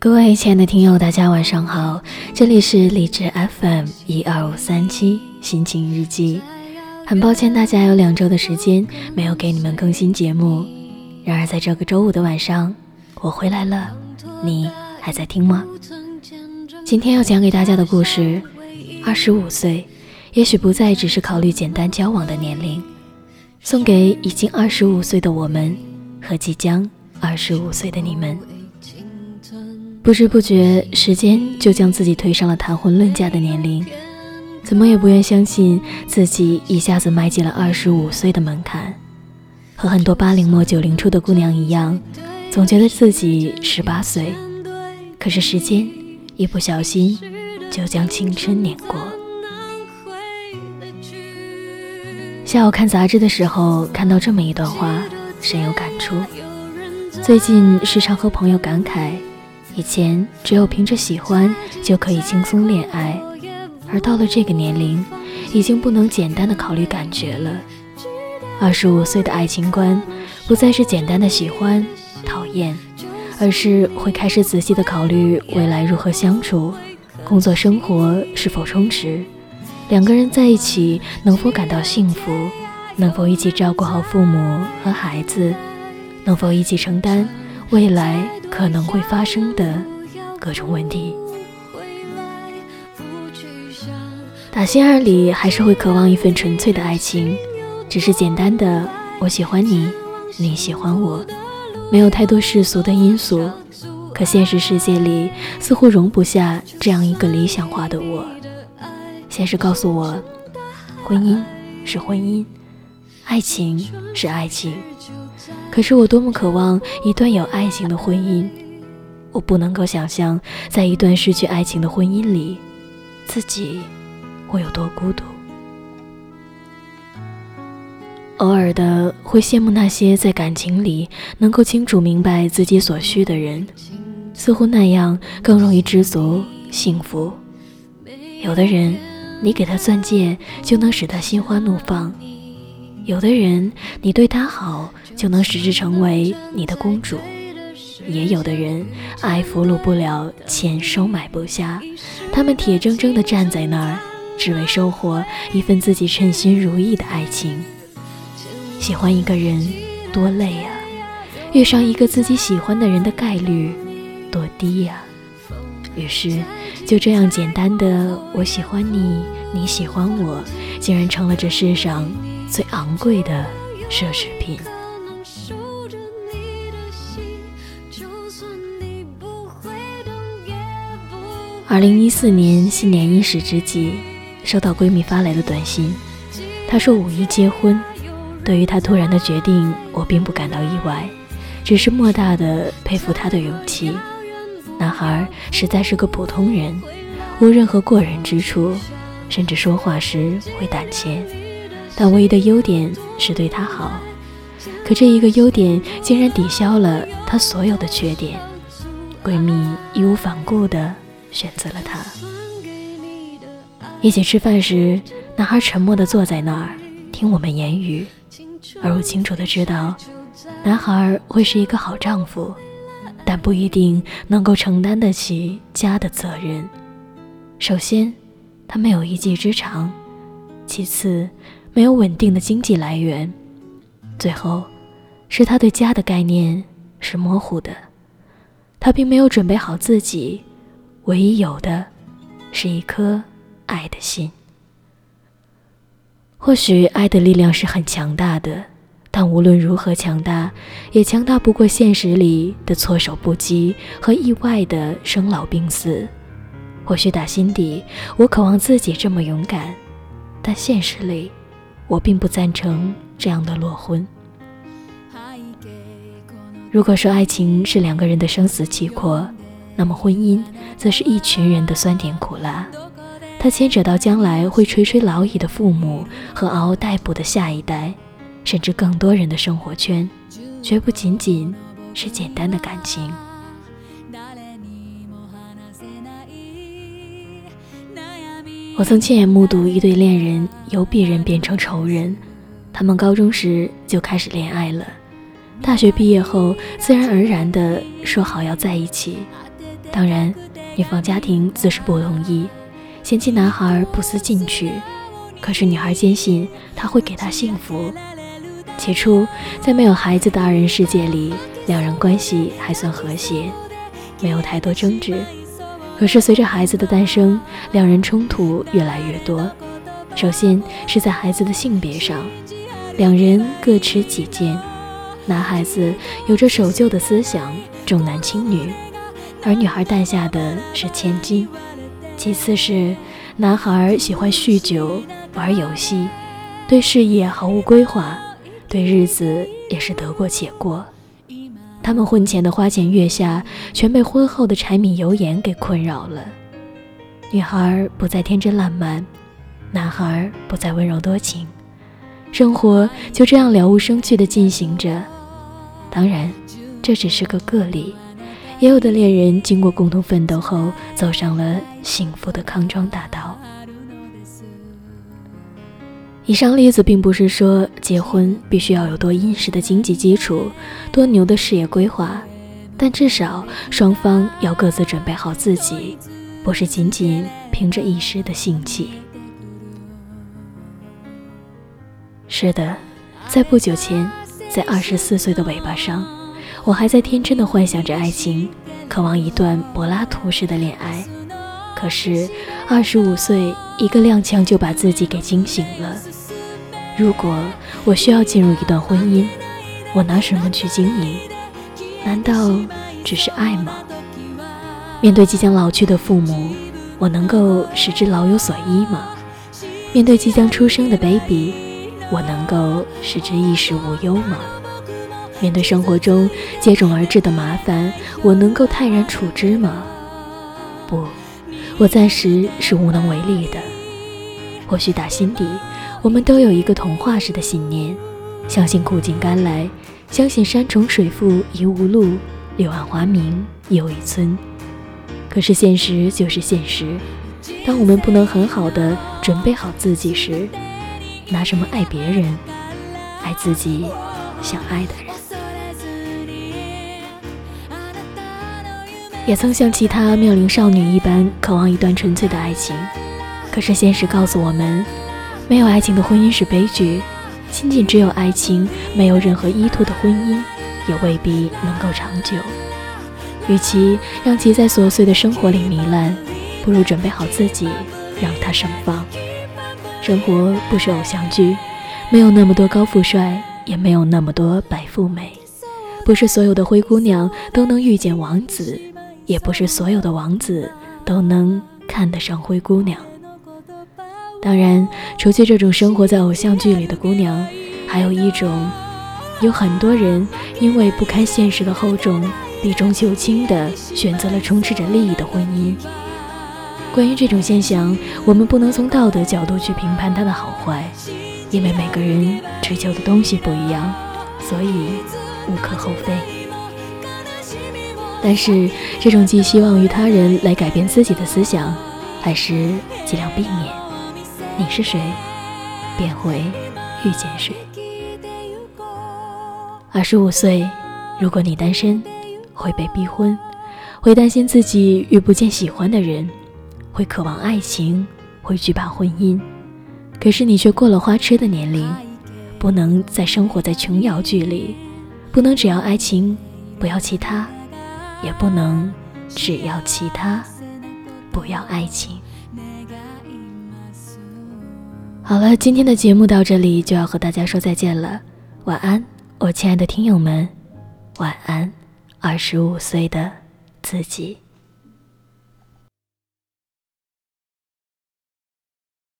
各位亲爱的听友，大家晚上好，这里是荔枝 FM 一二五三七心情日记。很抱歉，大家有两周的时间没有给你们更新节目。然而，在这个周五的晚上，我回来了，你还在听吗？今天要讲给大家的故事，二十五岁，也许不再只是考虑简单交往的年龄，送给已经二十五岁的我们和即将二十五岁的你们。不知不觉，时间就将自己推上了谈婚论嫁的年龄，怎么也不愿相信自己一下子迈进了二十五岁的门槛。和很多八零末九零初的姑娘一样，总觉得自己十八岁，可是时间一不小心就将青春碾过。下午看杂志的时候，看到这么一段话，深有感触。最近时常和朋友感慨。以前只有凭着喜欢就可以轻松恋爱，而到了这个年龄，已经不能简单的考虑感觉了。二十五岁的爱情观，不再是简单的喜欢、讨厌，而是会开始仔细的考虑未来如何相处，工作生活是否充实，两个人在一起能否感到幸福，能否一起照顾好父母和孩子，能否一起承担未来。可能会发生的各种问题，打心眼里还是会渴望一份纯粹的爱情，只是简单的我喜欢你，你喜欢我，没有太多世俗的因素。可现实世界里似乎容不下这样一个理想化的我。现实告诉我，婚姻是婚姻，爱情是爱情。可是我多么渴望一段有爱情的婚姻，我不能够想象，在一段失去爱情的婚姻里，自己会有多孤独。偶尔的会羡慕那些在感情里能够清楚明白自己所需的人，似乎那样更容易知足幸福。有的人，你给他钻戒就能使他心花怒放；有的人，你对他好。就能使之成为你的公主。也有的人爱俘虏不了，钱收买不下，他们铁铮铮地站在那儿，只为收获一份自己称心如意的爱情。喜欢一个人多累啊，遇上一个自己喜欢的人的概率多低呀。于是，就这样简单的“我喜欢你，你喜欢我”，竟然成了这世上最昂贵的奢侈品。二零一四年新年伊始之际，收到闺蜜发来的短信，她说五一结婚。对于她突然的决定，我并不感到意外，只是莫大的佩服她的勇气。男孩实在是个普通人，无任何过人之处，甚至说话时会胆怯，但唯一的优点是对他好。可这一个优点竟然抵消了她所有的缺点。闺蜜义无反顾的。选择了他。一起吃饭时，男孩沉默地坐在那儿听我们言语，而我清楚地知道，男孩会是一个好丈夫，但不一定能够承担得起家的责任。首先，他没有一技之长；其次，没有稳定的经济来源；最后，是他对家的概念是模糊的。他并没有准备好自己。唯一有的，是一颗爱的心。或许爱的力量是很强大的，但无论如何强大，也强大不过现实里的措手不及和意外的生老病死。或许打心底，我渴望自己这么勇敢，但现实里，我并不赞成这样的裸婚。如果说爱情是两个人的生死契阔，那么婚姻则是一群人的酸甜苦辣，它牵扯到将来会垂垂老矣的父母和嗷嗷待哺的下一代，甚至更多人的生活圈，绝不仅仅是简单的感情。我曾亲眼目睹一对恋人由鄙人变成仇人，他们高中时就开始恋爱了，大学毕业后自然而然地说好要在一起。当然，女方家庭自是不同意，嫌弃男孩不思进取。可是女孩坚信他会给她幸福。起初，在没有孩子的二人世界里，两人关系还算和谐，没有太多争执。可是随着孩子的诞生，两人冲突越来越多。首先是在孩子的性别上，两人各持己见。男孩子有着守旧的思想，重男轻女，而女孩诞下的是千金。其次是男孩喜欢酗酒。玩游戏，对事业毫无规划，对日子也是得过且过。他们婚前的花前月下，全被婚后的柴米油盐给困扰了。女孩不再天真烂漫，男孩不再温柔多情，生活就这样了无生趣地进行着。当然，这只是个个例，也有的恋人经过共同奋斗后，走上了幸福的康庄大道。以上例子并不是说结婚必须要有多殷实的经济基础，多牛的事业规划，但至少双方要各自准备好自己，不是仅仅凭着一时的兴起。是的，在不久前，在二十四岁的尾巴上，我还在天真的幻想着爱情，渴望一段柏拉图式的恋爱。可是，二十五岁，一个踉跄就把自己给惊醒了。如果我需要进入一段婚姻，我拿什么去经营？难道只是爱吗？面对即将老去的父母，我能够使之老有所依吗？面对即将出生的 baby，我能够使之衣食无忧吗？面对生活中接踵而至的麻烦，我能够泰然处之吗？不，我暂时是无能为力的。或许打心底。我们都有一个童话式的信念，相信苦尽甘来，相信山重水复疑无路，柳暗花明又一村。可是现实就是现实，当我们不能很好的准备好自己时，拿什么爱别人？爱自己想爱的人。也曾像其他妙龄少女一般，渴望一段纯粹的爱情，可是现实告诉我们。没有爱情的婚姻是悲剧，仅仅只有爱情，没有任何依托的婚姻，也未必能够长久。与其让其在琐碎的生活里糜烂，不如准备好自己，让它盛放。生活不是偶像剧，没有那么多高富帅，也没有那么多白富美。不是所有的灰姑娘都能遇见王子，也不是所有的王子都能看得上灰姑娘。当然，除去这种生活在偶像剧里的姑娘，还有一种，有很多人因为不堪现实的厚重，避重就轻地选择了充斥着利益的婚姻。关于这种现象，我们不能从道德角度去评判它的好坏，因为每个人追求的东西不一样，所以无可厚非。但是，这种寄希望于他人来改变自己的思想，还是尽量避免。你是谁，便会遇见谁。二十五岁，如果你单身，会被逼婚，会担心自己遇不见喜欢的人，会渴望爱情，会惧怕婚姻。可是你却过了花痴的年龄，不能再生活在琼瑶剧里，不能只要爱情，不要其他，也不能只要其他，不要爱情。好了，今天的节目到这里就要和大家说再见了。晚安，我亲爱的听友们，晚安，二十五岁的自己。